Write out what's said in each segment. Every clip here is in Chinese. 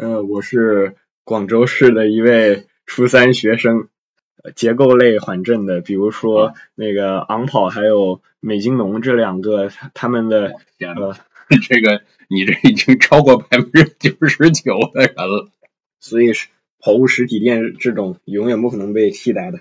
呃，我是广州市的一位初三学生，结构类缓震的，比如说那个昂跑还有美津浓这两个，他们的呃，这个你这已经超过百分之九十九的人了，所以是跑步实体店这种永远不可能被替代的。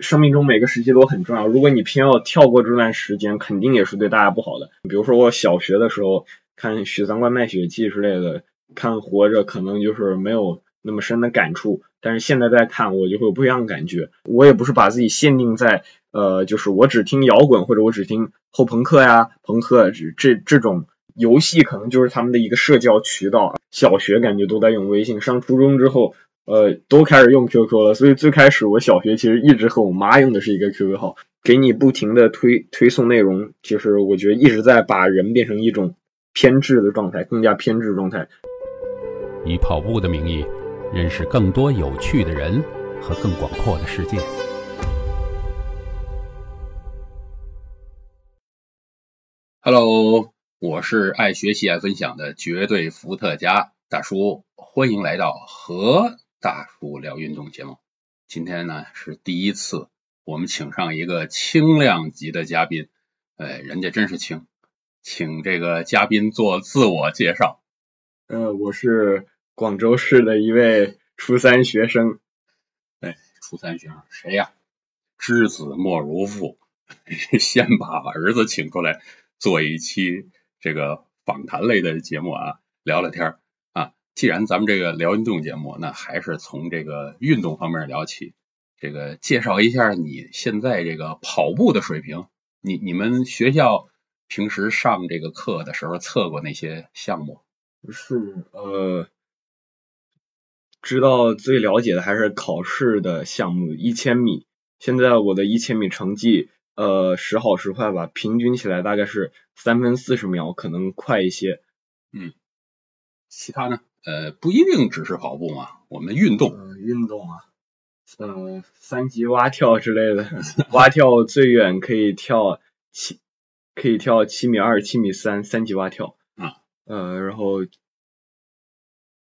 生命中每个时期都很重要，如果你偏要跳过这段时间，肯定也是对大家不好的。比如说我小学的时候看《许三观卖血记》之类的。看活着可能就是没有那么深的感触，但是现在再看我就会有不一样的感觉。我也不是把自己限定在呃，就是我只听摇滚或者我只听后朋克呀、朋克这这这种游戏，可能就是他们的一个社交渠道。小学感觉都在用微信，上初中之后呃都开始用 QQ 了，所以最开始我小学其实一直和我妈用的是一个 QQ 号，给你不停的推推送内容，其实我觉得一直在把人变成一种偏执的状态，更加偏执状态。以跑步的名义，认识更多有趣的人和更广阔的世界。Hello，我是爱学习爱分享的绝对伏特加大叔，欢迎来到和大叔聊运动节目。今天呢是第一次，我们请上一个轻量级的嘉宾，哎，人家真是轻，请这个嘉宾做自我介绍。呃，我是广州市的一位初三学生。哎，初三学生谁呀？知子莫如父，先把儿子请过来做一期这个访谈类的节目啊，聊聊天啊。既然咱们这个聊运动节目，那还是从这个运动方面聊起。这个介绍一下你现在这个跑步的水平。你你们学校平时上这个课的时候测过那些项目？是呃，知道最了解的还是考试的项目一千米。现在我的一千米成绩呃时好时坏吧，平均起来大概是三分四十秒，可能快一些。嗯，其他呢？呃，不一定只是跑步嘛，我们运动。运动啊，呃，三级蛙跳之类的，蛙跳最远可以跳七，可以跳七米二、七米三，三级蛙跳。呃，然后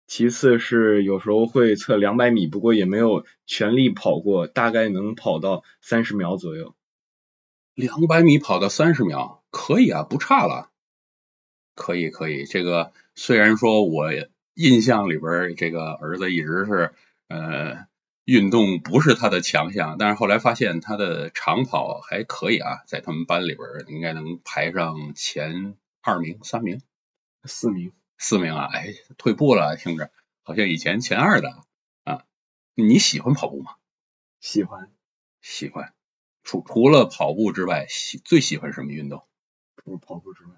其次是有时候会测两百米，不过也没有全力跑过，大概能跑到三十秒左右。两百米跑到三十秒，可以啊，不差了。可以可以，这个虽然说我印象里边这个儿子一直是呃运动不是他的强项，但是后来发现他的长跑还可以啊，在他们班里边应该能排上前二名、三名。四名，四名啊！哎，退步了，听着好像以前前二的啊。你喜欢跑步吗？喜欢，喜欢。除除了跑步之外，喜最喜欢什么运动？除了跑步之外，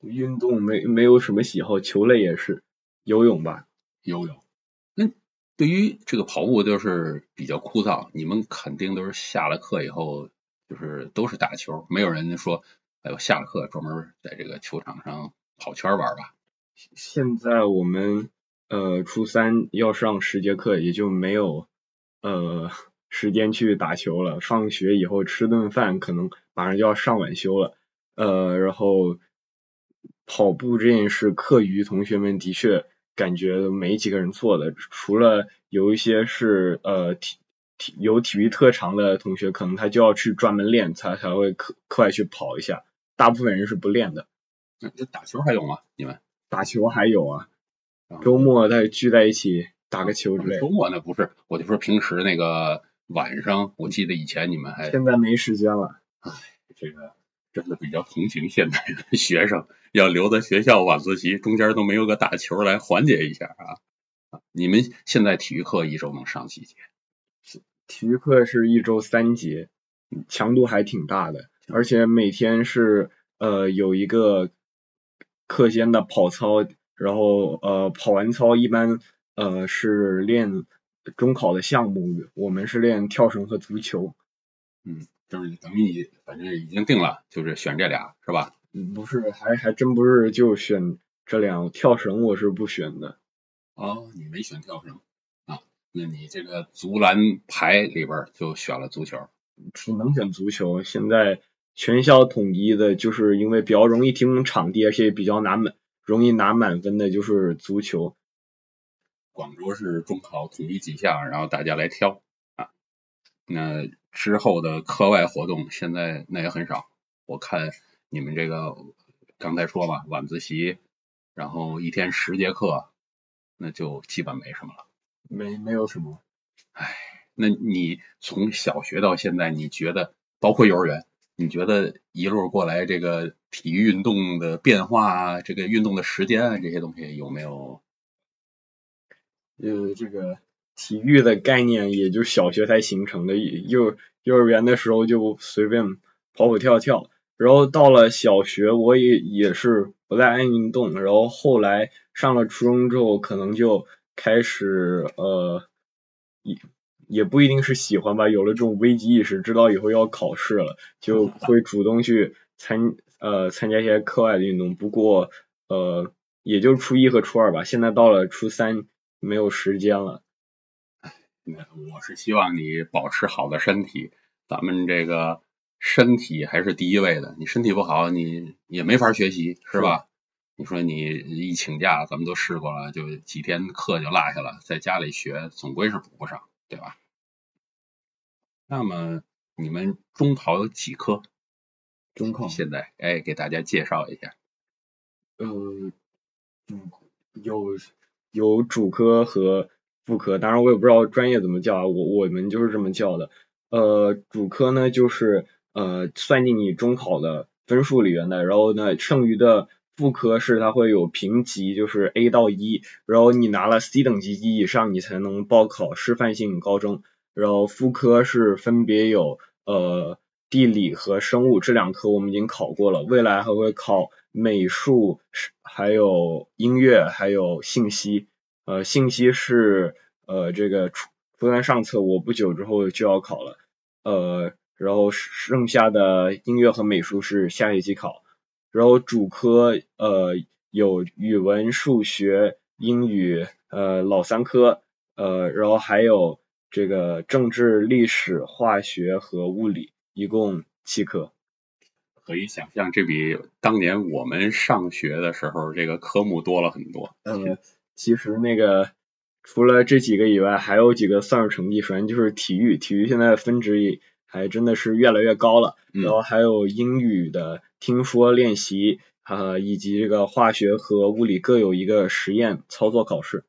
运动没没有什么喜好，球类也是游泳吧，游泳。那对于这个跑步就是比较枯燥，你们肯定都是下了课以后就是都是打球，没有人说。还有下课专门在这个球场上跑圈玩吧。现在我们呃初三要上十节课，也就没有呃时间去打球了。放学以后吃顿饭，可能马上就要上晚修了。呃，然后跑步这件事，课余同学们的确感觉没几个人做的，除了有一些是呃体体有体育特长的同学，可能他就要去专门练，才才会课课外去跑一下。大部分人是不练的，那打球还有吗？你们打球还有啊？周末再聚在一起打个球之类。周末那不是，我就说平时那个晚上，我记得以前你们还现在没时间了。唉，这个真的比较同情现在的学生，要留在学校晚自习，中间都没有个打球来缓解一下啊。你们现在体育课一周能上几节？体育课是一周三节，强度还挺大的。而且每天是呃有一个课间的跑操，然后呃跑完操一般呃是练中考的项目，我们是练跳绳和足球。嗯，就是等于你反正已经定了，就是选这俩是吧？嗯，不是，还还真不是就选这俩，跳绳我是不选的。哦，你没选跳绳啊？那你这个足篮排里边就选了足球？只能选足球，现在。全校统一的，就是因为比较容易提供场地，而且也比较难满。容易拿满分的就是足球。广州市中考统一几项，然后大家来挑啊。那之后的课外活动现在那也很少，我看你们这个刚才说吧，晚自习，然后一天十节课，那就基本没什么了。没没有什么。唉，那你从小学到现在，你觉得包括幼儿园，你觉得一路过来这个体育运动的变化，这个运动的时间啊，这些东西有没有？呃，这个体育的概念也就小学才形成的，幼幼儿园的时候就随便跑跑跳跳，然后到了小学我也也是不太爱运动，然后后来上了初中之后，可能就开始呃也也不一定是喜欢吧，有了这种危机意识，知道以后要考试了，就会主动去参呃参加一些课外的运动，不过呃也就初一和初二吧，现在到了初三。没有时间了，那我是希望你保持好的身体，咱们这个身体还是第一位的。你身体不好，你也没法学习，是吧？你说你一请假，咱们都试过了，就几天课就落下了，在家里学总归是补不上，对吧？那么你们中考有几科？中考现在哎，给大家介绍一下。呃，嗯，有。有主科和副科，当然我也不知道专业怎么叫啊，我我们就是这么叫的。呃，主科呢就是呃算进你中考的分数里面的，然后呢剩余的副科是它会有评级，就是 A 到一，然后你拿了 C 等级及以上，你才能报考师范性高中。然后副科是分别有呃地理和生物这两科，我们已经考过了，未来还会考。美术还有音乐还有信息，呃信息是呃这个初初三上册，我不久之后就要考了，呃然后剩下的音乐和美术是下学期考，然后主科呃有语文、数学、英语呃老三科，呃然后还有这个政治、历史、化学和物理，一共七科。可以想象，这比当年我们上学的时候这个科目多了很多。嗯，其实那个除了这几个以外，还有几个算术成绩。首先就是体育，体育现在分值还真的是越来越高了。然后还有英语的听说练习，呃，以及这个化学和物理各有一个实验操作考试。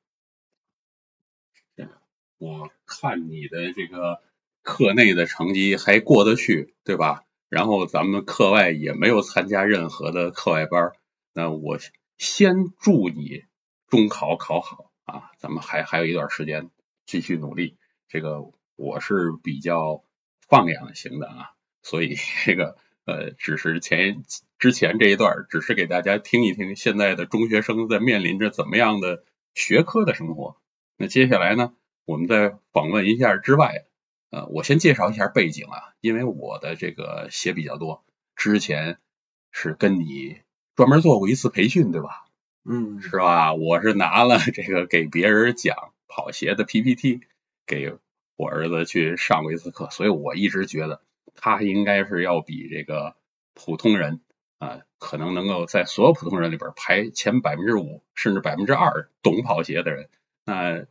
我看你的这个课内的成绩还过得去，对吧？然后咱们课外也没有参加任何的课外班，那我先祝你中考考好啊！咱们还还有一段时间继续努力。这个我是比较放养型的啊，所以 这个呃，只是前之前这一段只是给大家听一听现在的中学生在面临着怎么样的学科的生活。那接下来呢，我们再访问一下之外。呃，我先介绍一下背景啊，因为我的这个写比较多，之前是跟你专门做过一次培训，对吧？嗯，是吧？我是拿了这个给别人讲跑鞋的 PPT，给我儿子去上过一次课，所以我一直觉得他应该是要比这个普通人啊，可能能够在所有普通人里边排前百分之五甚至百分之二懂跑鞋的人，那。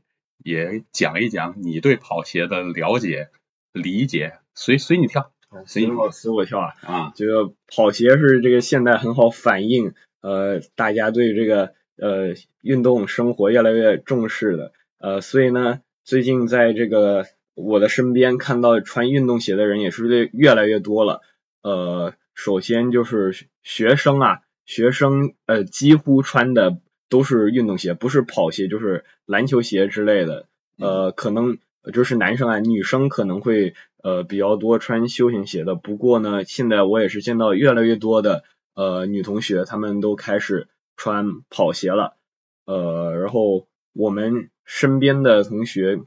也讲一讲你对跑鞋的了解、理解，随随你跳，随你随我跳啊！啊，这个跑鞋是这个现在很好反映呃大家对这个呃运动生活越来越重视的呃，所以呢，最近在这个我的身边看到穿运动鞋的人也是越来越多了。呃，首先就是学生啊，学生呃几乎穿的。都是运动鞋，不是跑鞋就是篮球鞋之类的。呃，可能就是男生啊，女生可能会呃比较多穿休闲鞋的。不过呢，现在我也是见到越来越多的呃女同学，她们都开始穿跑鞋了。呃，然后我们身边的同学，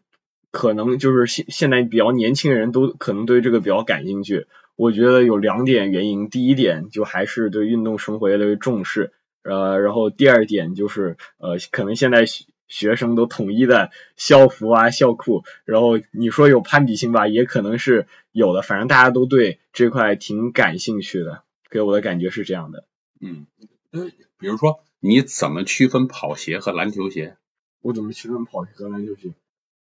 可能就是现现在比较年轻人都可能对这个比较感兴趣。我觉得有两点原因，第一点就还是对运动生活越来越重视。呃，然后第二点就是，呃，可能现在学学生都统一的校服啊、校裤，然后你说有攀比心吧，也可能是有的，反正大家都对这块挺感兴趣的，给我的感觉是这样的。嗯，呃，比如说你怎么区分跑鞋和篮球鞋？我怎么区分跑鞋和篮球鞋？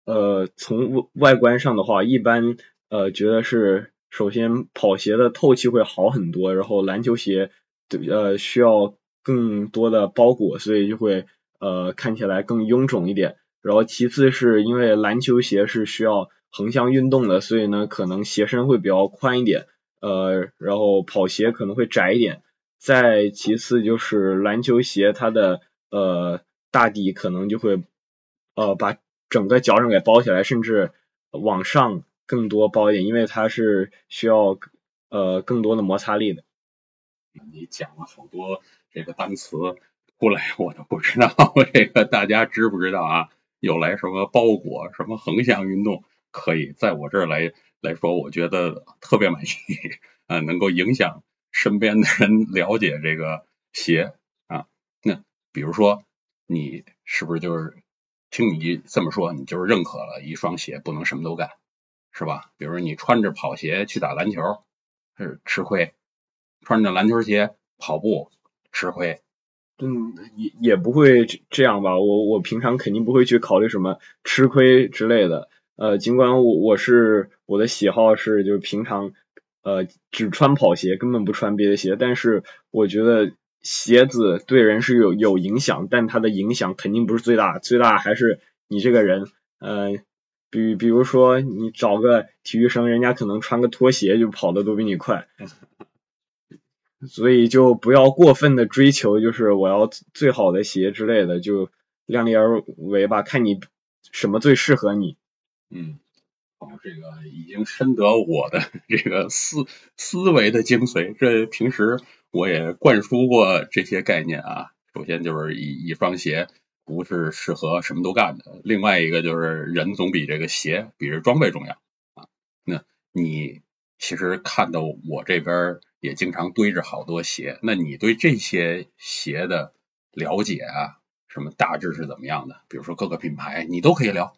呃，从外观上的话，一般呃觉得是首先跑鞋的透气会好很多，然后篮球鞋呃需要更多的包裹，所以就会呃看起来更臃肿一点。然后其次是因为篮球鞋是需要横向运动的，所以呢可能鞋身会比较宽一点，呃，然后跑鞋可能会窄一点。再其次就是篮球鞋它的呃大底可能就会呃把整个脚掌给包起来，甚至往上更多包一点，因为它是需要呃更多的摩擦力的。你讲了好多这个单词出来，我都不知道这个大家知不知道啊？有来什么包裹，什么横向运动，可以在我这儿来来说，我觉得特别满意啊，能够影响。身边的人了解这个鞋啊，那比如说你是不是就是听你这么说，你就是认可了一双鞋不能什么都干，是吧？比如你穿着跑鞋去打篮球是吃亏，穿着篮球鞋跑步吃亏。嗯，也也不会这样吧？我我平常肯定不会去考虑什么吃亏之类的。呃，尽管我我是我的喜好是就是平常。呃，只穿跑鞋，根本不穿别的鞋。但是我觉得鞋子对人是有有影响，但它的影响肯定不是最大，最大还是你这个人。呃，比比如说你找个体育生，人家可能穿个拖鞋就跑的都比你快。所以就不要过分的追求，就是我要最好的鞋之类的，就量力而为吧，看你什么最适合你。嗯。这个已经深得我的这个思思维的精髓。这平时我也灌输过这些概念啊。首先就是一一双鞋不是适合什么都干的。另外一个就是人总比这个鞋比这装备重要啊。那你其实看到我这边也经常堆着好多鞋。那你对这些鞋的了解啊，什么大致是怎么样的？比如说各个品牌，你都可以聊。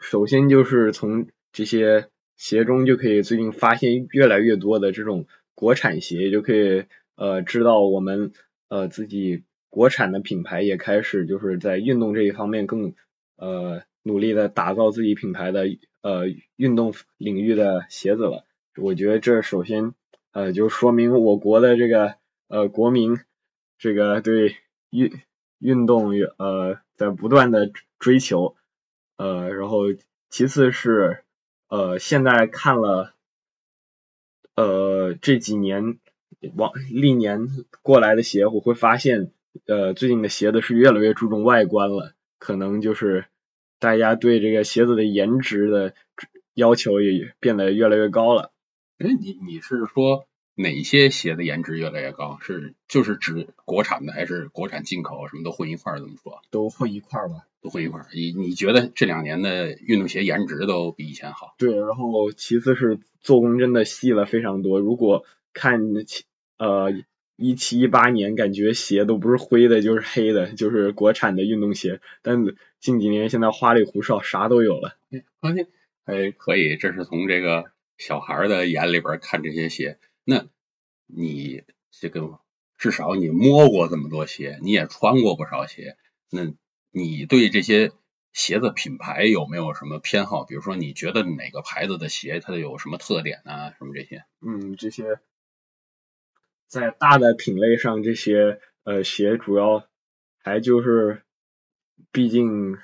首先就是从这些鞋中就可以最近发现越来越多的这种国产鞋，就可以呃知道我们呃自己国产的品牌也开始就是在运动这一方面更呃努力的打造自己品牌的呃运动领域的鞋子了。我觉得这首先呃就说明我国的这个呃国民这个对运运动呃在不断的追求。呃，然后其次是呃，现在看了呃这几年往历年过来的鞋，我会发现呃最近的鞋子是越来越注重外观了，可能就是大家对这个鞋子的颜值的要求也变得越来越高了。哎，你你是说哪些鞋的颜值越来越高？是就是指国产的还是国产进口？什么都混一块儿？怎么说？都混一块儿吧。都混一块儿，你你觉得这两年的运动鞋颜值都比以前好？对，然后其次是做工真的细了非常多。如果看呃一七一八年，感觉鞋都不是灰的，就是黑的，就是国产的运动鞋。但近几年现在花里胡哨，啥都有了。放心，哎，可以，这是从这个小孩的眼里边看这些鞋。那你这个至少你摸过这么多鞋，你也穿过不少鞋，那。你对这些鞋子品牌有没有什么偏好？比如说，你觉得哪个牌子的鞋它有什么特点啊？什么这些？嗯，这些在大的品类上，这些呃鞋主要还就是，毕竟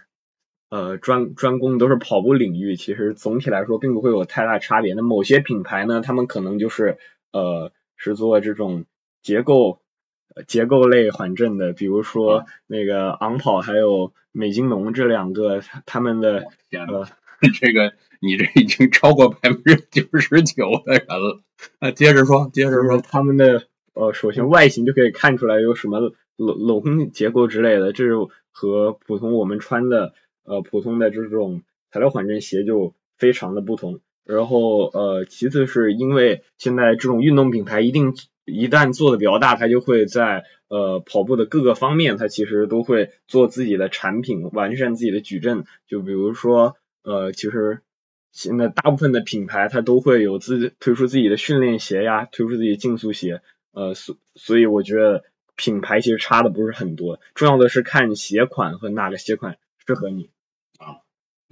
呃专专攻都是跑步领域，其实总体来说并不会有太大差别。那某些品牌呢，他们可能就是呃是做这种结构。结构类缓震的，比如说那个昂跑，还有美津浓这两个，他们的呃，这个你这已经超过百分之九十九的人了。啊，接着说，接着说，他们的呃，首先外形就可以看出来有什么镂镂结构之类的，这是和普通我们穿的呃普通的这种材料缓震鞋就非常的不同。然后呃，其次是因为现在这种运动品牌一定。一旦做的比较大，它就会在呃跑步的各个方面，它其实都会做自己的产品，完善自己的矩阵。就比如说呃，其实现在大部分的品牌它都会有自推出自己的训练鞋呀，推出自己竞速鞋。呃，所所以我觉得品牌其实差的不是很多，重要的是看鞋款和哪个鞋款适合你。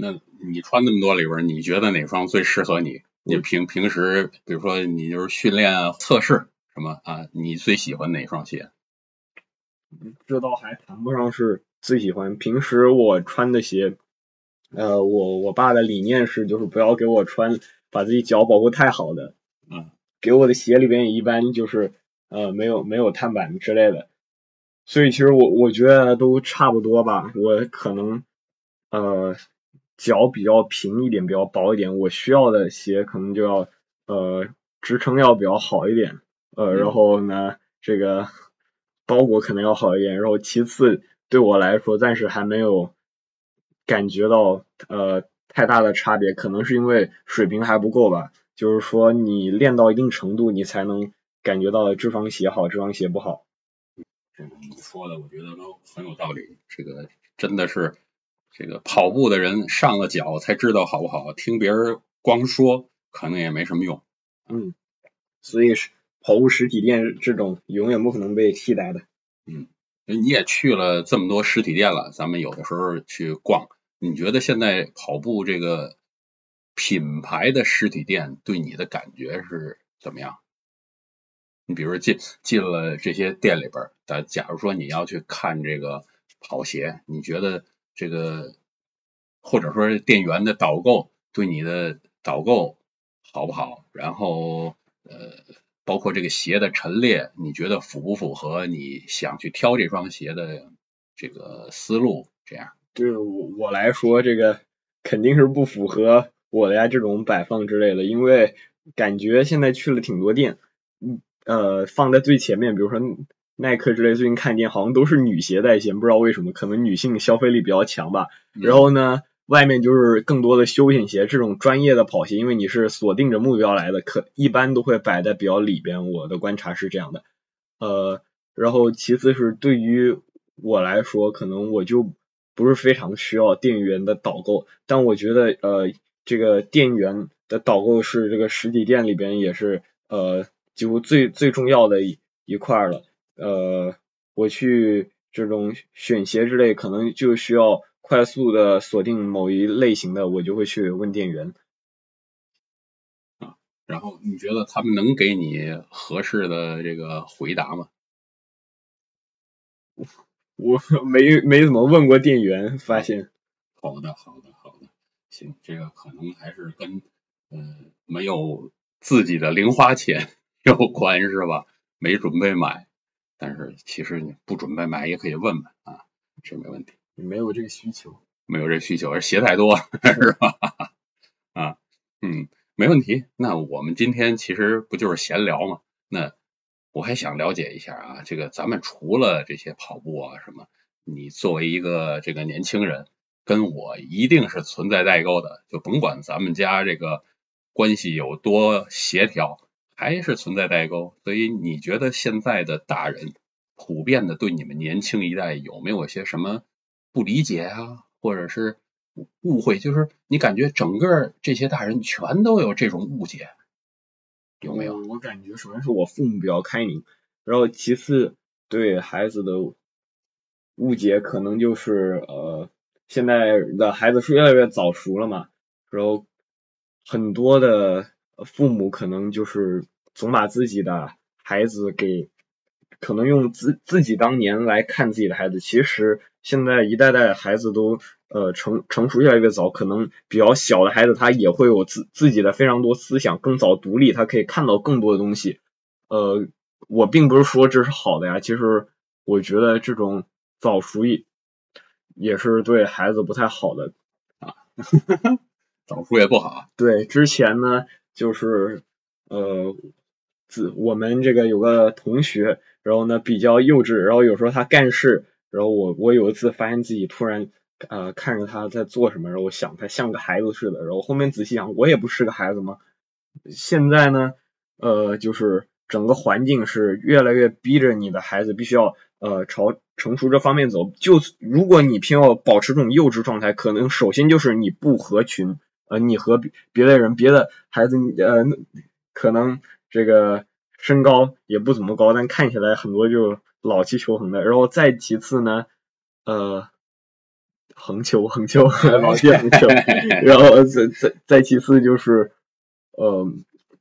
那你穿那么多里边，你觉得哪双最适合你？你平平时，比如说你就是训练啊、测试什么啊，你最喜欢哪双鞋？这倒还谈不上是最喜欢。平时我穿的鞋，呃，我我爸的理念是，就是不要给我穿把自己脚保护太好的。嗯。给我的鞋里边也一般就是呃没有没有碳板之类的，所以其实我我觉得都差不多吧。我可能呃。脚比较平一点，比较薄一点，我需要的鞋可能就要呃支撑要比较好一点，呃，然后呢这个包裹可能要好一点，然后其次对我来说暂时还没有感觉到呃太大的差别，可能是因为水平还不够吧，就是说你练到一定程度，你才能感觉到这双鞋好，这双鞋不好。这个你说的我觉得都很有道理，这个真的是。这个跑步的人上了脚才知道好不好，听别人光说可能也没什么用。嗯，所以是跑步实体店这种永远不可能被替代的。嗯，你也去了这么多实体店了，咱们有的时候去逛，你觉得现在跑步这个品牌的实体店对你的感觉是怎么样？你比如说进进了这些店里边，但假如说你要去看这个跑鞋，你觉得？这个或者说店员的导购对你的导购好不好？然后呃，包括这个鞋的陈列，你觉得符不符合你想去挑这双鞋的这个思路？这样对我我来说，这个肯定是不符合我的呀这种摆放之类的，因为感觉现在去了挺多店，嗯呃放在最前面，比如说。耐克之类最近看店好像都是女鞋在先，不知道为什么，可能女性消费力比较强吧。然后呢，外面就是更多的休闲鞋，这种专业的跑鞋，因为你是锁定着目标来的，可一般都会摆在比较里边。我的观察是这样的。呃，然后其次是对于我来说，可能我就不是非常需要店员的导购，但我觉得呃，这个店员的导购是这个实体店里边也是呃几乎最最重要的一一块了。呃，我去这种选鞋之类，可能就需要快速的锁定某一类型的，我就会去问店员。啊，然后你觉得他们能给你合适的这个回答吗？我没没怎么问过店员，发现。好的，好的，好的，行，这个可能还是跟嗯没有自己的零花钱 有关是吧？没准备买。但是其实你不准备买也可以问问啊，这没问题。你没有这个需求，没有这需求，而鞋太多是吧？啊，嗯，没问题。那我们今天其实不就是闲聊嘛？那我还想了解一下啊，这个咱们除了这些跑步啊什么，你作为一个这个年轻人，跟我一定是存在代沟的，就甭管咱们家这个关系有多协调。还是存在代沟，所以你觉得现在的大人普遍的对你们年轻一代有没有些什么不理解啊，或者是误会？就是你感觉整个这些大人全都有这种误解，有没有？我感觉首先是我父母比较开明，然后其次对孩子的误解可能就是呃现在的孩子是越来越早熟了嘛，然后很多的。父母可能就是总把自己的孩子给，可能用自自己当年来看自己的孩子。其实现在一代代孩子都呃成成熟越来越早，可能比较小的孩子他也会有自自己的非常多思想，更早独立，他可以看到更多的东西。呃，我并不是说这是好的呀，其实我觉得这种早熟也也是对孩子不太好的啊，早熟也不好。对，之前呢。就是呃，自我们这个有个同学，然后呢比较幼稚，然后有时候他干事，然后我我有一次发现自己突然呃看着他在做什么，然后我想他像个孩子似的，然后后面仔细想，我也不是个孩子吗？现在呢呃就是整个环境是越来越逼着你的孩子必须要呃朝成熟这方面走，就如果你偏要保持这种幼稚状态，可能首先就是你不合群。呃，你和别别的人、别的孩子，呃，可能这个身高也不怎么高，但看起来很多就老气球横的，然后再其次呢，呃，横球横球 老气横球，然后再再再其次就是呃，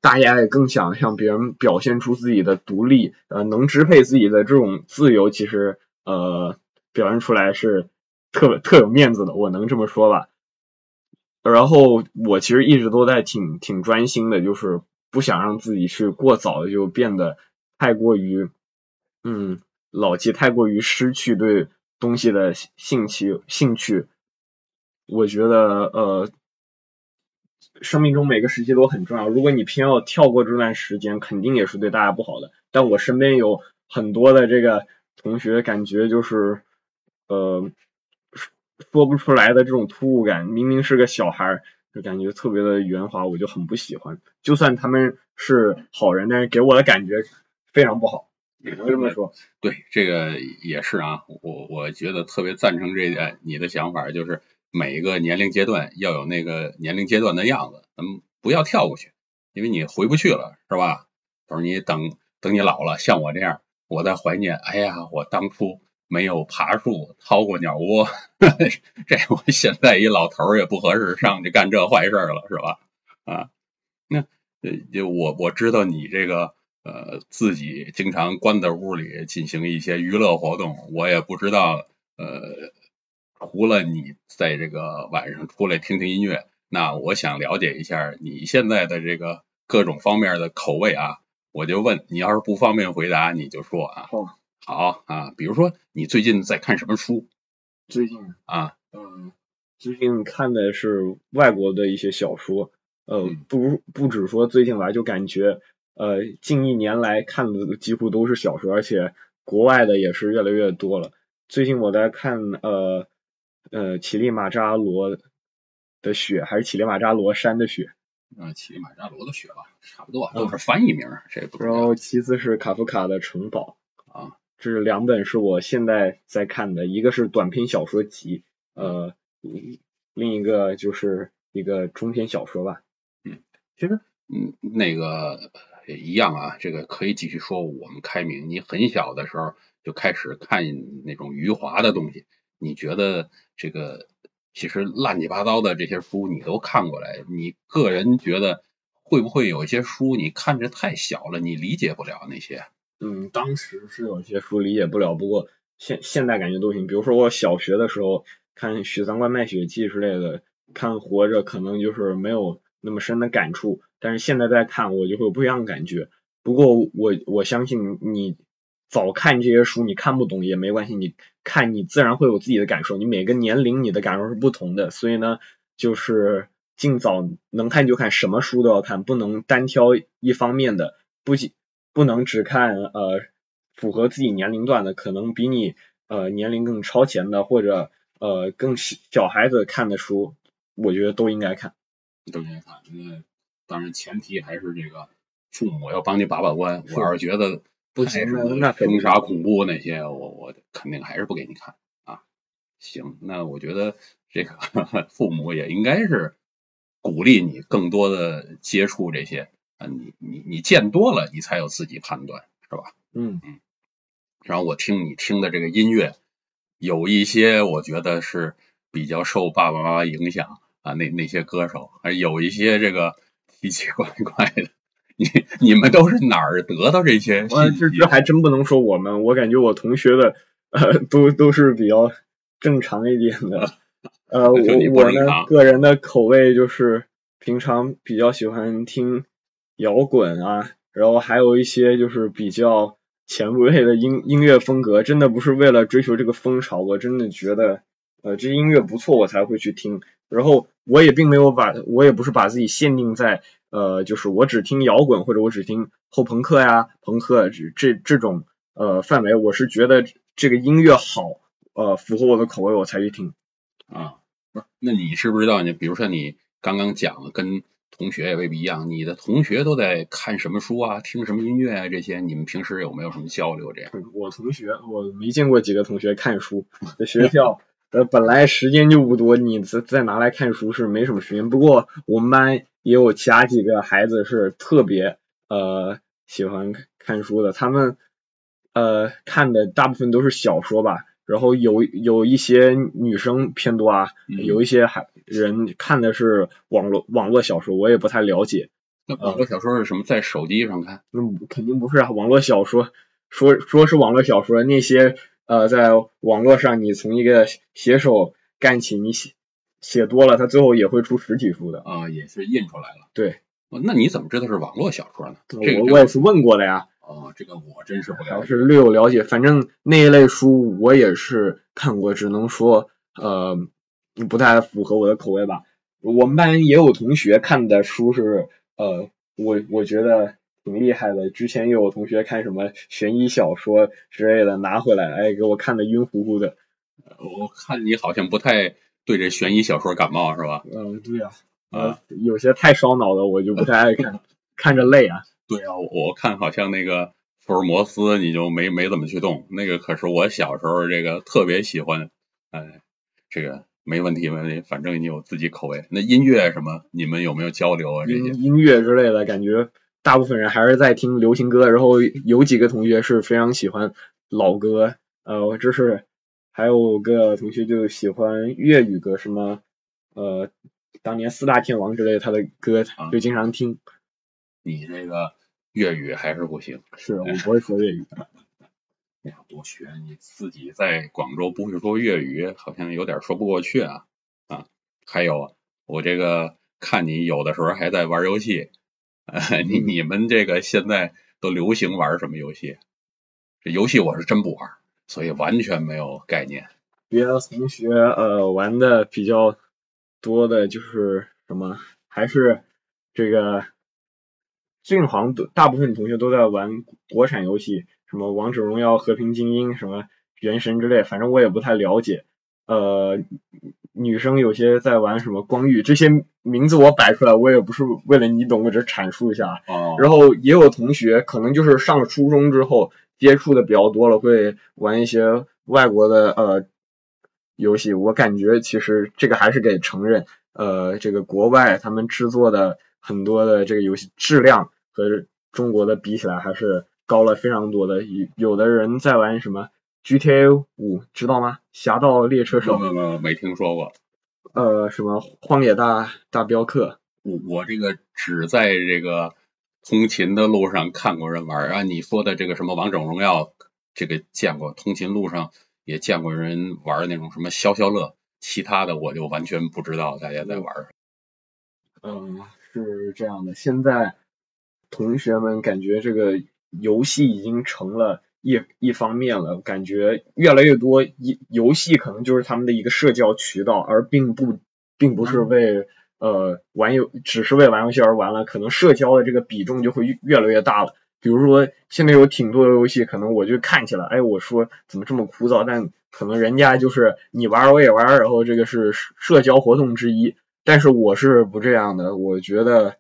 大家也更想向别人表现出自己的独立，呃，能支配自己的这种自由，其实呃，表现出来是特特有面子的，我能这么说吧。然后我其实一直都在挺挺专心的，就是不想让自己去过早的就变得太过于嗯老气，太过于失去对东西的兴趣兴趣。我觉得呃，生命中每个时期都很重要，如果你偏要跳过这段时间，肯定也是对大家不好的。但我身边有很多的这个同学，感觉就是呃。说不出来的这种突兀感，明明是个小孩，就感觉特别的圆滑，我就很不喜欢。就算他们是好人，但是给我的感觉非常不好。只能这么说。对，这个也是啊，我我觉得特别赞成这点你的想法，就是每一个年龄阶段要有那个年龄阶段的样子，咱们不要跳过去，因为你回不去了，是吧？到时候你等等你老了，像我这样，我在怀念，哎呀，我当初。没有爬树掏过鸟窝，这我现在一老头儿也不合适上去干这坏事了，是吧？啊，那就我我知道你这个呃自己经常关在屋里进行一些娱乐活动，我也不知道呃除了你在这个晚上出来听听音乐，那我想了解一下你现在的这个各种方面的口味啊，我就问你要是不方便回答你就说啊。好啊，比如说你最近在看什么书？最近啊，嗯，最近看的是外国的一些小说，呃，不不只说最近吧，就感觉呃近一年来看的几乎都是小说，而且国外的也是越来越多了。最近我在看呃呃乞力马扎罗的雪，还是乞力马扎罗山的雪？啊，乞力马扎罗的雪吧，差不多都是翻译名，谁不知道？然后其次是卡夫卡的城堡啊。这是两本是我现在在看的，一个是短篇小说集，呃，另一个就是一个中篇小说吧。嗯，其实，嗯，那个也一样啊，这个可以继续说。我们开明，你很小的时候就开始看那种余华的东西，你觉得这个其实乱七八糟的这些书你都看过来，你个人觉得会不会有一些书你看着太小了，你理解不了那些？嗯，当时是有些书理解不了，不过现现在感觉都行。比如说我小学的时候看《许三观卖血记》之类的，看《活着》可能就是没有那么深的感触，但是现在再看我就会有不一样的感觉。不过我我相信你早看这些书你看不懂也没关系，你看你自然会有自己的感受。你每个年龄你的感受是不同的，所以呢，就是尽早能看就看，什么书都要看，不能单挑一方面的，不仅。不能只看呃符合自己年龄段的，可能比你呃年龄更超前的或者呃更小孩子看的书，我觉得都应该看。都应该看，那当然前提还是这个父母要帮你把把关。我要是觉得不行，那凶杀恐怖那些，我我肯定还是不给你看啊。行，那我觉得这个 父母也应该是鼓励你更多的接触这些。啊，你你你见多了，你才有自己判断，是吧？嗯嗯。然后我听你听的这个音乐，有一些我觉得是比较受爸爸妈妈影响啊，那那些歌手，还有一些这个奇奇怪怪的。你你们都是哪儿得到这些？这这还真不能说我们，我感觉我同学的呃都都是比较正常一点的。呃，我我呢个人的口味就是平常比较喜欢听。摇滚啊，然后还有一些就是比较前卫的音音乐风格，真的不是为了追求这个风潮，我真的觉得呃这音乐不错，我才会去听。然后我也并没有把，我也不是把自己限定在呃就是我只听摇滚或者我只听后朋克呀、朋克这这这种呃范围，我是觉得这个音乐好，呃符合我的口味，我才去听啊。不是，那你知不知道？你比如说你刚刚讲的跟。同学也未必一样，你的同学都在看什么书啊，听什么音乐啊？这些你们平时有没有什么交流？这样，我同学我没见过几个同学看书，在学校呃本来时间就不多，你再再拿来看书是没什么时间。不过我们班也有其他几个孩子是特别呃喜欢看书的，他们呃看的大部分都是小说吧，然后有有一些女生偏多啊，嗯有一些还人看的是网络网络小说，我也不太了解。那网络小说是什么？在手机上看？那肯定不是啊，网络小说说说是网络小说，那些呃在网络上你从一个写手干起，你写写多了，他最后也会出实体书的。啊，也是印出来了。对，哦那你怎么知道是网络小说呢？这个我我也是问过的呀，哦，这个我真是不了解。还是略有了解。反正那一类书我也是看过，只能说呃不太符合我的口味吧。我们班也有同学看的书是呃，我我觉得挺厉害的。之前也有同学看什么悬疑小说之类的，拿回来，哎，给我看的晕乎乎的。我看你好像不太对这悬疑小说感冒是吧？嗯，对呀、啊呃，有些太烧脑的我就不太爱看，看着累啊。对啊，我我看好像那个福尔摩斯你就没没怎么去动，那个可是我小时候这个特别喜欢，哎，这个没问题没问题，反正你有自己口味。那音乐什么，你们有没有交流啊？这些音音乐之类的，感觉大部分人还是在听流行歌，然后有几个同学是非常喜欢老歌，呃，我这是还有个同学就喜欢粤语歌，什么呃当年四大天王之类的他的歌啊就经常听。你这个粤语还是不行，是我不会说粤语，要多学。你自己在广州不会说粤语，好像有点说不过去啊啊！还有啊，我这个看你有的时候还在玩游戏，呃，你你们这个现在都流行玩什么游戏？这游戏我是真不玩，所以完全没有概念。别的同学呃玩的比较多的就是什么，还是这个最近好像都大部分同学都在玩国产游戏，什么王者荣耀、和平精英、什么原神之类，反正我也不太了解。呃，女生有些在玩什么光遇，这些名字我摆出来，我也不是为了你懂，我只是阐述一下。哦然后也有同学可能就是上了初中之后接触的比较多了，会玩一些外国的呃游戏。我感觉其实这个还是得承认，呃，这个国外他们制作的很多的这个游戏质量和中国的比起来还是高了非常多的。有有的人在玩什么 GTA 五，知道吗？侠盗猎车手，没没没听说过。呃，什么荒野大大镖客，我我这个只在这个通勤的路上看过人玩儿啊。你说的这个什么王者荣耀，这个见过，通勤路上也见过人玩那种什么消消乐，其他的我就完全不知道大家在玩儿。嗯，是这样的，现在同学们感觉这个游戏已经成了一一方面了，感觉越来越多一游戏可能就是他们的一个社交渠道，而并不并不是为呃玩游只是为玩游戏而玩了，可能社交的这个比重就会越越来越大了。比如说现在有挺多的游戏，可能我就看起来，哎，我说怎么这么枯燥，但可能人家就是你玩儿我也玩儿，然后这个是社社交活动之一。但是我是不这样的，我觉得，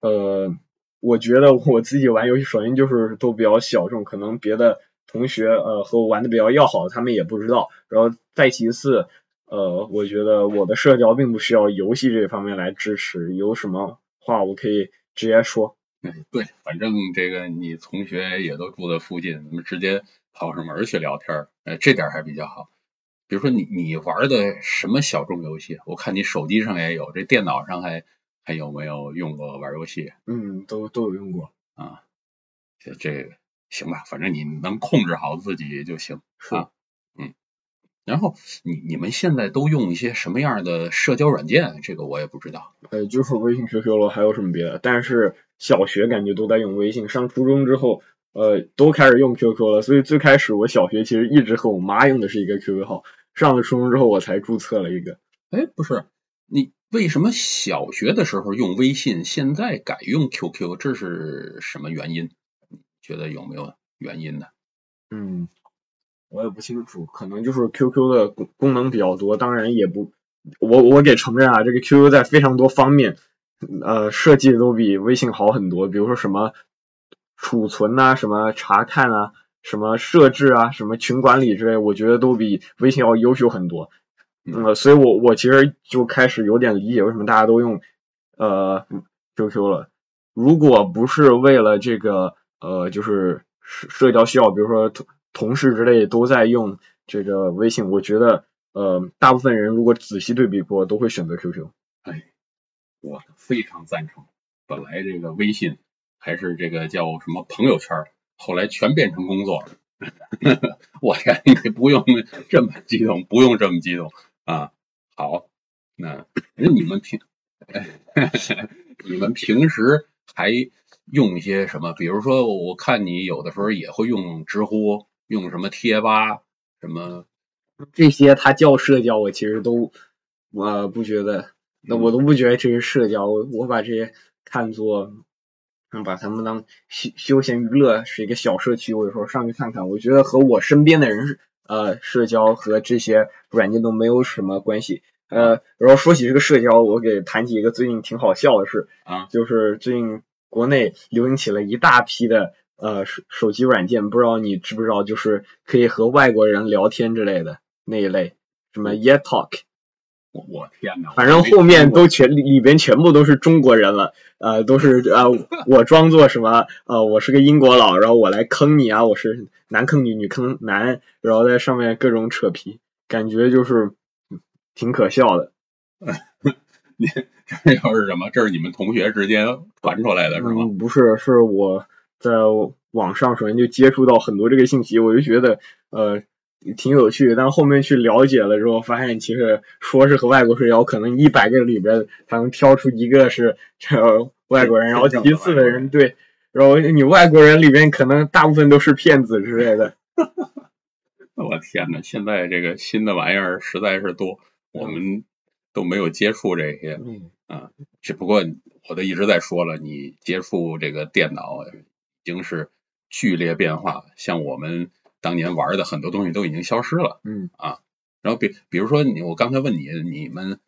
呃，我觉得我自己玩游戏，首先就是都比较小众，可能别的同学呃和我玩的比较要好，他们也不知道。然后再其次，呃，我觉得我的社交并不需要游戏这方面来支持，有什么话我可以直接说。哎，对，反正这个你同学也都住在附近，咱们直接跑上门去聊天儿，呃，这点还比较好。比如说你你玩的什么小众游戏？我看你手机上也有，这电脑上还还有没有用过玩游戏嗯，都都有用过。啊？这这行吧，反正你能控制好自己就行是啊。嗯，然后你你们现在都用一些什么样的社交软件？这个我也不知道。呃，就是微信、QQ 了，还有什么别的？但是小学感觉都在用微信，上初中之后，呃，都开始用 QQ 了。所以最开始我小学其实一直和我妈用的是一个 QQ 号，上了初中之后我才注册了一个。哎，不是，你为什么小学的时候用微信，现在改用 QQ？这是什么原因？你觉得有没有原因呢？嗯，我也不清楚，可能就是 QQ 的功能比较多，当然也不，我我给承认啊，这个 QQ 在非常多方面，呃，设计都比微信好很多，比如说什么储存呐、什么查看啊，什么设置啊，什么群管理之类，我觉得都比微信要优秀很多。嗯，所以我我其实就开始有点理解为什么大家都用呃 QQ 了。如果不是为了这个呃，就是社社交需要，比如说同同事之类都在用这个微信，我觉得呃大部分人如果仔细对比过，都会选择 QQ。哎，我非常赞成。本来这个微信还是这个叫什么朋友圈，后来全变成工作了。我天，你不用这么激动，不用这么激动啊！好，那 那你们平，你们平时还用一些什么？比如说，我看你有的时候也会用知乎，用什么贴吧，什么这些，它叫社交，我其实都我不觉得，那我都不觉得这是社交，我我把这些看作。把他们当休休闲娱乐，是一个小社区。我有时候上去看看，我觉得和我身边的人是呃社交和这些软件都没有什么关系。呃，然后说起这个社交，我给谈起一个最近挺好笑的事啊，就是最近国内流行起了一大批的呃手手机软件，不知道你知不知道，就是可以和外国人聊天之类的那一类，什么 YesTalk。我我天哪！反正后面都全里里边全部都是中国人了，呃，都是呃，我装作什么呃，我是个英国佬，然后我来坑你啊，我是男坑女，女坑男，然后在上面各种扯皮，感觉就是挺可笑的。你这又是什么？这是你们同学之间传出来的是吗？不是，是我在网上首先就接触到很多这个信息，我就觉得呃。挺有趣，但后面去了解了之后，发现其实说是和外国社交，可能一百个里边才能挑出一个是这外国人，然后其次的人对，然后你外国人里边可能大部分都是骗子之类的。我天呐，现在这个新的玩意儿实在是多，我们都没有接触这些啊。只不过我都一直在说了，你接触这个电脑已经是剧烈变化，像我们。当年玩的很多东西都已经消失了，嗯啊，然后比比如说你，我刚才问你，你们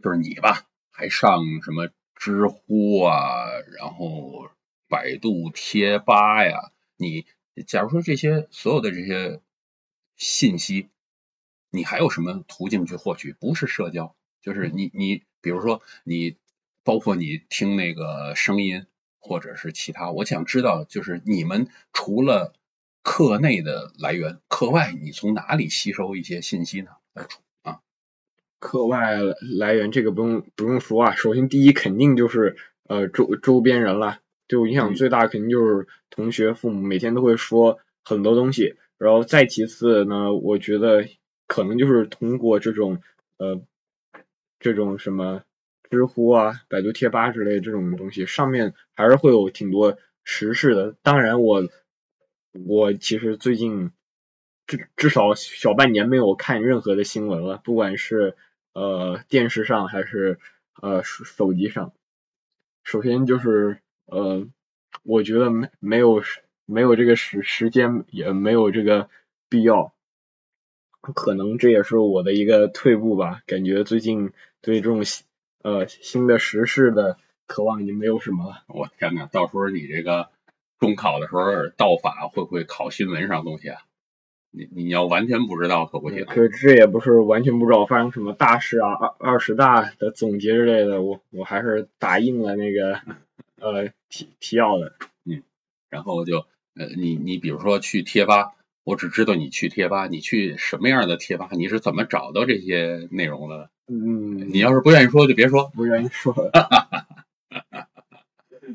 就是你吧，还上什么知乎啊，然后百度贴吧呀？你假如说这些所有的这些信息，你还有什么途径去获取？不是社交，就是你你比如说你，包括你听那个声音或者是其他，我想知道就是你们除了。课内的来源，课外你从哪里吸收一些信息呢？啊，课外来源这个不用不用说啊，首先第一肯定就是呃周周边人了，对我影响最大肯定就是同学、父母每天都会说很多东西，然后再其次呢，我觉得可能就是通过这种呃这种什么知乎啊、百度贴吧之类这种东西，上面还是会有挺多时事的，当然我。我其实最近至至少小半年没有看任何的新闻了，不管是呃电视上还是呃手手机上。首先就是呃，我觉得没没有没有这个时时间，也没有这个必要。可能这也是我的一个退步吧，感觉最近对这种呃新的时事的渴望已经没有什么了。我天呐，到时候你这个。中考的时候，道法会不会考新闻上东西啊？你你要完全不知道可不行。可这也不是完全不知道发生什么大事啊，二二十大的总结之类的，我我还是打印了那个 呃提提要的。嗯，然后就呃你你比如说去贴吧，我只知道你去贴吧，你去什么样的贴吧？你是怎么找到这些内容的？嗯，你要是不愿意说就别说。不愿意说。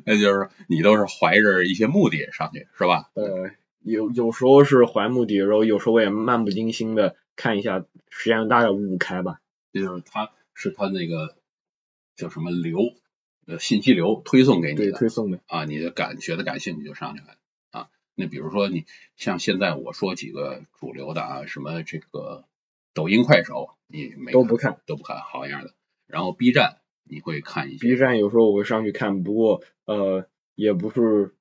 那就是你都是怀着一些目的上去是吧？呃，有有时候是怀目的，然后有时候我也漫不经心的看一下，时间大概五五开吧。就是他是他那个叫什么流呃信息流推送给你的，推送的啊，你的感觉得感兴趣就上去了啊。那比如说你像现在我说几个主流的啊，什么这个抖音、快手，你没都不看都不看，好样的。然后 B 站。你会看一些 B 站，有时候我会上去看，不过呃也不是，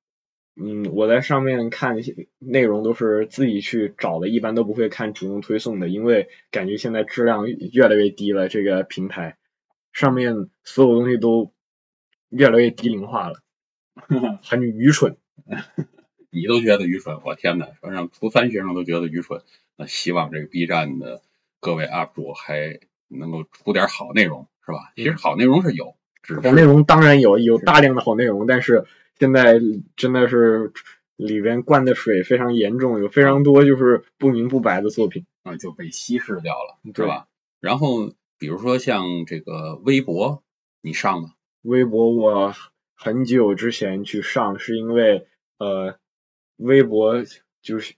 嗯，我在上面看一些内容都是自己去找的，一般都不会看主动推送的，因为感觉现在质量越来越低了，这个平台上面所有东西都越来越低龄化了，很愚蠢，你都觉得愚蠢，我天呐，说让初三学生都觉得愚蠢，那希望这个 B 站的各位 UP 主还能够出点好内容。是吧？其实好内容是有，好内容当然有，有大量的好内容，但是现在真的是里边灌的水非常严重，有非常多就是不明不白的作品。啊，就被稀释掉了，对是吧？然后比如说像这个微博，你上吗？微博我很久之前去上，是因为呃，微博就是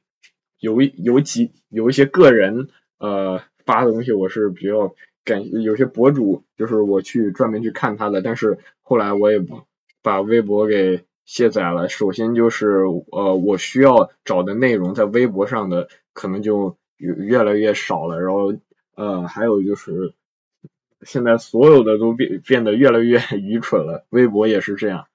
有一有几有一些个人呃发的东西，我是比较感有些博主就是我去专门去看他的，但是后来我也把微博给卸载了。首先就是呃我需要找的内容在微博上的可能就越来越少了，然后呃还有就是。现在所有的都变变得越来越 愚蠢了，微博也是这样，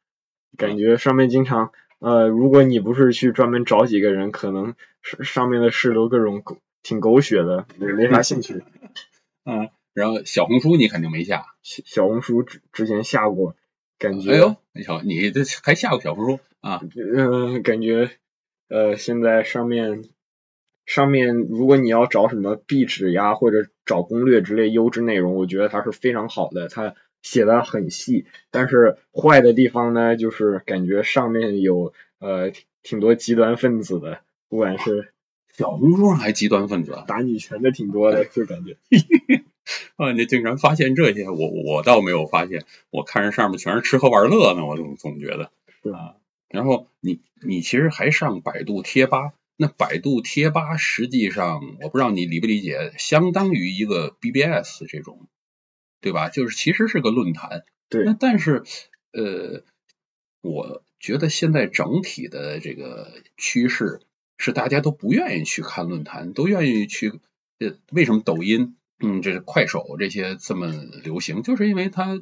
感觉上面经常呃，如果你不是去专门找几个人，可能上上面的事都各种狗挺狗血的，没没啥兴趣。嗯，然后小红书你肯定没下，小小红书之之前下过，感觉哎呦，小你这还下过小红书啊？嗯、感觉呃现在上面上面如果你要找什么壁纸呀或者找攻略之类优质内容，我觉得它是非常好的，它写的很细，但是坏的地方呢，就是感觉上面有呃挺多极端分子的，不管是小红书上还极端分子打女权的挺多的，就感觉 啊！你竟然发现这些，我我倒没有发现，我看着上面全是吃喝玩乐呢，我总总觉得是啊。然后你你其实还上百度贴吧，那百度贴吧实际上我不知道你理不理解，相当于一个 BBS 这种，对吧？就是其实是个论坛，对那但是呃，我觉得现在整体的这个趋势是大家都不愿意去看论坛，都愿意去呃，为什么抖音？嗯，这是快手这些这么流行，就是因为它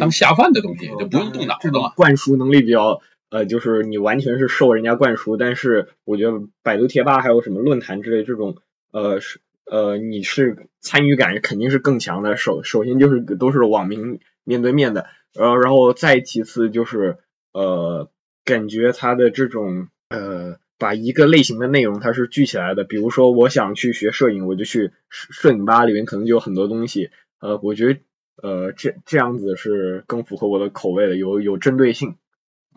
当下饭的东西，就不用动脑子嘛。灌输能力比较呃，就是你完全是受人家灌输，但是我觉得百度贴吧还有什么论坛之类这种呃是呃你是参与感肯定是更强的。首首先就是都是网民面对面的，然后然后再其次就是呃感觉它的这种呃。把一个类型的内容它是聚起来的，比如说我想去学摄影，我就去摄摄影吧里面可能就有很多东西，呃，我觉得呃这这样子是更符合我的口味的，有有针对性。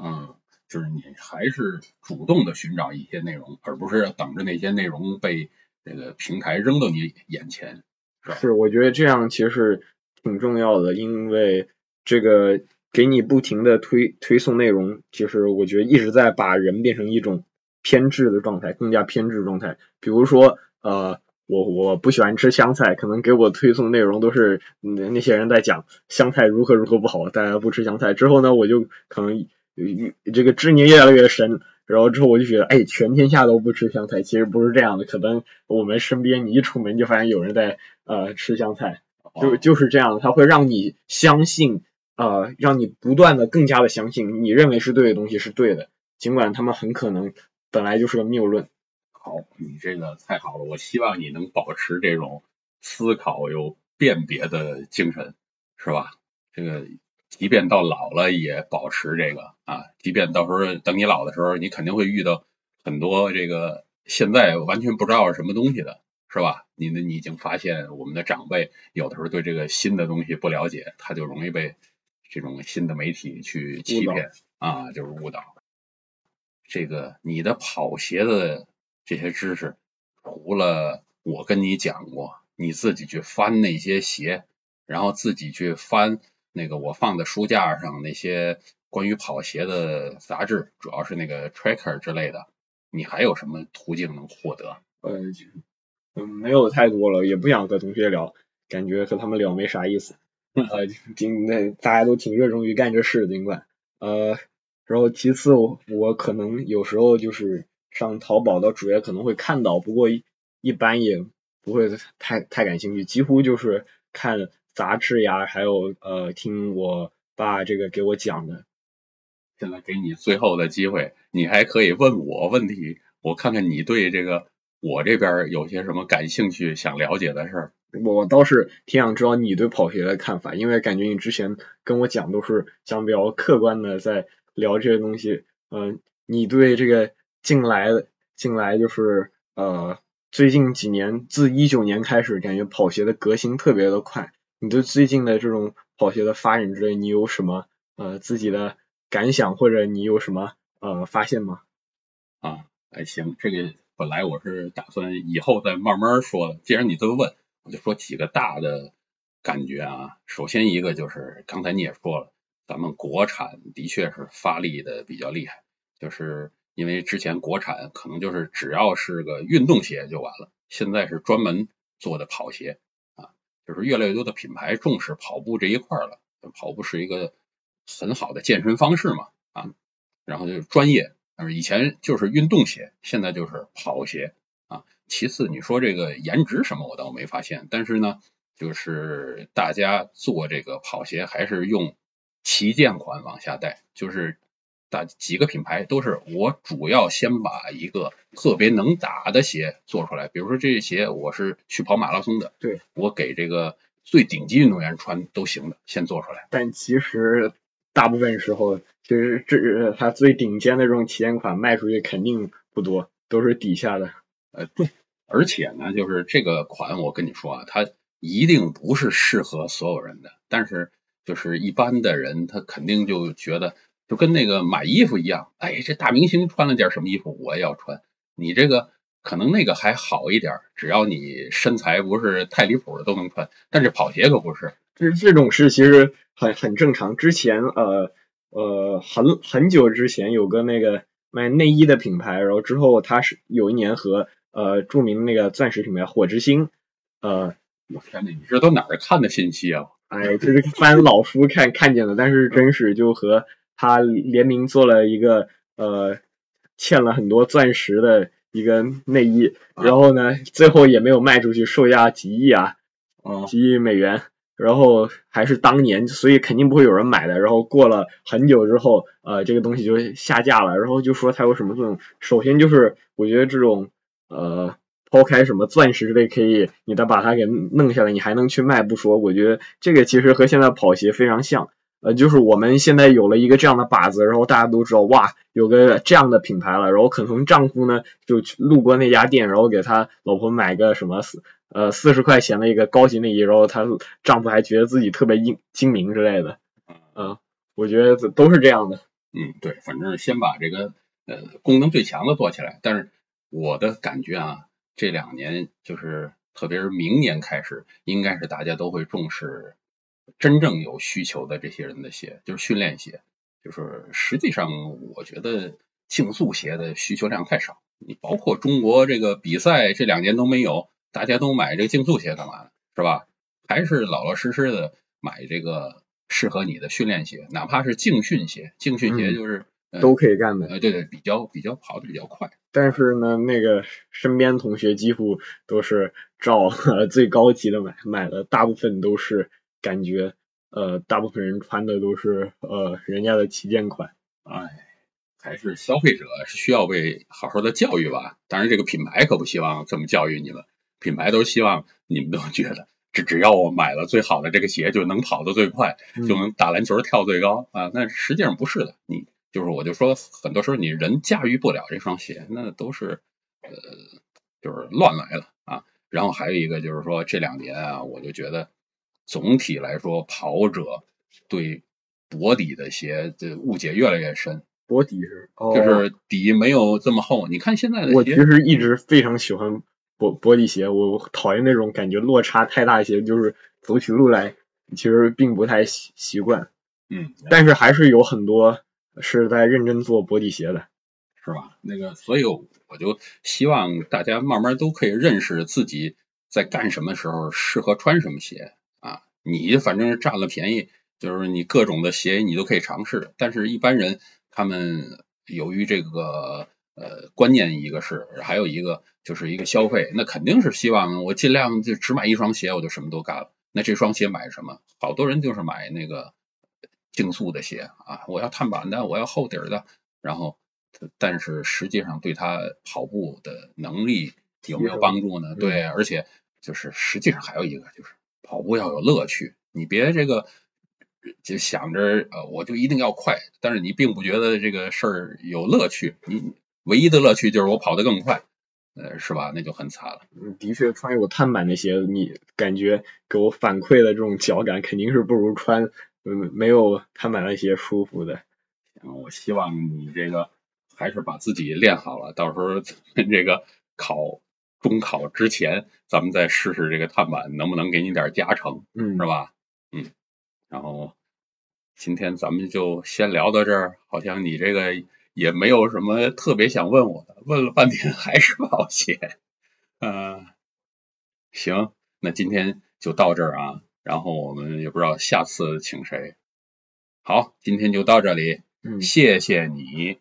嗯，就是你还是主动的寻找一些内容，而不是等着那些内容被这个平台扔到你眼前。是吧是，我觉得这样其实挺重要的，因为这个给你不停的推推送内容，其实我觉得一直在把人变成一种偏执的状态，更加偏执的状态。比如说，呃，我我不喜欢吃香菜，可能给我推送内容都是嗯那些人在讲香菜如何如何不好，大家不吃香菜。之后呢，我就可能呃这个执念越来越深，然后之后我就觉得，哎，全天下都不吃香菜，其实不是这样的。可能我们身边你一出门就发现有人在呃吃香菜，就哦就是这样，它会让你相信，呃，让你不断的更加的相信你认为是对的东西是对的，尽管他们很可能本来就是个谬论。好，你这个太好了，我希望你能保持这种思考有辨别的精神，是吧？这个即便到老了也保持这个啊，即便到时候等你老的时候，你肯定会遇到很多这个现在完全不知道是什么东西的，是吧？你你已经发现我们的长辈有的时候对这个新的东西不了解，他就容易被这种新的媒体去欺骗啊，就是误导。这个你的跑鞋的这些知识，除了我跟你讲过，你自己去翻那些鞋，然后自己去翻那个我放在书架上那些关于跑鞋的杂志，主要是那个 Tracker 之类的，你还有什么途径能获得？呃，嗯，没有太多了，也不想和同学聊，感觉和他们聊没啥意思。呃，尽那大家都挺热衷于干这事，尽管呃，然后其次我我可能有时候就是上淘宝的主页可能会看到，不过一一般也不会太太感兴趣，几乎就是看杂志呀，还有呃听我爸这个给我讲的。现在给你最后的机会，你还可以问我问题，我看看你对这个我这边有些什么感兴趣、想了解的事儿。我倒是挺想知道你对跑鞋的看法，因为感觉你之前跟我讲都是相比较客观的在聊这些东西。嗯、你对这个近来近来就是呃最近几年，自一九年开始，感觉跑鞋的革新特别的快。你对最近的这种跑鞋的发展之类，你有什么呃自己的感想，或者你有什么呃发现吗？啊，哎行，这个本来我是打算以后再慢慢说的，既然你这么问，我就说几个大的感觉啊。首先一个就是刚才你也说了，咱们国产的确是发力的比较厉害，就是因为之前国产可能就是只要是个运动鞋就完了，现在是专门做的跑鞋啊，就是越来越多的品牌重视跑步这一块了，跑步是一个很好的健身方式嘛啊，然后就是专业。但是以前就是运动鞋，现在就是跑鞋啊。其次，你说这个颜值什么，我倒没发现。但是呢，就是大家做这个跑鞋还是用旗舰款往下带，就是打几个品牌都是我主要先把一个特别能打的鞋做出来。比如说这鞋我是去跑马拉松的，对我给这个最顶级运动员穿都行的，先做出来。但其实。大部分时候，其实这它最顶尖的这种旗舰款卖出去肯定不多，都是底下的。呃，对，而且呢，就是这个款，我跟你说啊，它一定不是适合所有人的。但是，就是一般的人，他肯定就觉得，就跟那个买衣服一样，哎，这大明星穿了件什么衣服，我也要穿。你这个可能那个还好一点，只要你身材不是太离谱的都能穿。但是跑鞋可不是。这这种事其实很很正常。之前呃呃很很久之前有个那个卖内衣的品牌，然后之后他是有一年和呃著名那个钻石品牌火之星呃，我天呐，你这都哪儿看的信息啊？哎，就是翻老书看看见的，但是真实就和他联名做了一个呃嵌了很多钻石的一个内衣，然后呢最后也没有卖出去，售价几亿啊，几亿美元。然后还是当年，所以肯定不会有人买的。然后过了很久之后，呃，这个东西就下架了。然后就说它有什么作用？首先就是我觉得这种呃，抛开什么钻石类可以，你再把它给弄下来，你还能去卖不说。我觉得这个其实和现在跑鞋非常像，呃，就是我们现在有了一个这样的靶子，然后大家都知道哇，有个这样的品牌了。然后可能丈夫呢就路过那家店，然后给他老婆买个什么四。呃，四十块钱的一个高级内衣，然后她丈夫还觉得自己特别英精明之类的，嗯，我觉得都是这样的。嗯，对，反正先把这个呃功能最强的做起来。但是我的感觉啊，这两年就是特别是明年开始，应该是大家都会重视真正有需求的这些人的鞋，就是训练鞋。就是实际上，我觉得竞速鞋的需求量太少。你包括中国这个比赛这两年都没有。大家都买这个竞速鞋干嘛呢？是吧？还是老老实实的买这个适合你的训练鞋，哪怕是竞训鞋。竞训鞋就是都可以干的。呃，对对，比较比较跑的比较快。但是呢，那个身边同学几乎都是照 最高级的买，买的大部分都是感觉呃，大部分人穿的都是呃人家的旗舰款。哎。还是消费者是需要被好好的教育吧。当然，这个品牌可不希望这么教育你们。品牌都希望你们都 觉得，只只要我买了最好的这个鞋，就能跑得最快，就能打篮球跳最高啊。那实际上不是的。你就是我就说，很多时候你人驾驭不了这双鞋，那都是呃就是乱来了啊。然后还有一个就是说，这两年啊，我就觉得总体来说，跑者对薄底的鞋的误解越来越深。薄底是，哦就是底没有这么厚。你看现在的，我其实一直非常喜欢薄薄底鞋，我讨厌那种感觉落差太大的鞋，就是走起路来其实并不太习习惯。嗯，但是还是有很多是在认真做薄底鞋的，是吧？那个，所以我就希望大家慢慢都可以认识自己在干什么时候适合穿什么鞋啊。你反正占了便宜，就是你各种的鞋你都可以尝试，但是一般人。他们由于这个呃观念，一个是，还有一个就是一个消费，那肯定是希望我尽量就只买一双鞋，我就什么都干了。那这双鞋买什么？好多人就是买那个竞速的鞋啊，我要碳板的，我要厚底儿的。然后，但是实际上对他跑步的能力有没有帮助呢？对，而且就是实际上还有一个就是跑步要有乐趣，你别这个。就想着呃，我就一定要快，但是你并不觉得这个事儿有乐趣，你唯一的乐趣就是我跑得更快，呃，是吧？那就很惨了。嗯，的确，穿有碳板的鞋，你感觉给我反馈的这种脚感，肯定是不如穿嗯没有碳板那些舒服的。行，我希望你这个还是把自己练好了，到时候这个考中考之前，咱们再试试这个碳板能不能给你点加成，嗯，是吧？嗯，然后今天咱们就先聊到这儿，好像你这个也没有什么特别想问我的，问了半天还是保险，嗯、行，那今天就到这儿啊，然后我们也不知道下次请谁。好，今天就到这里，嗯，谢谢你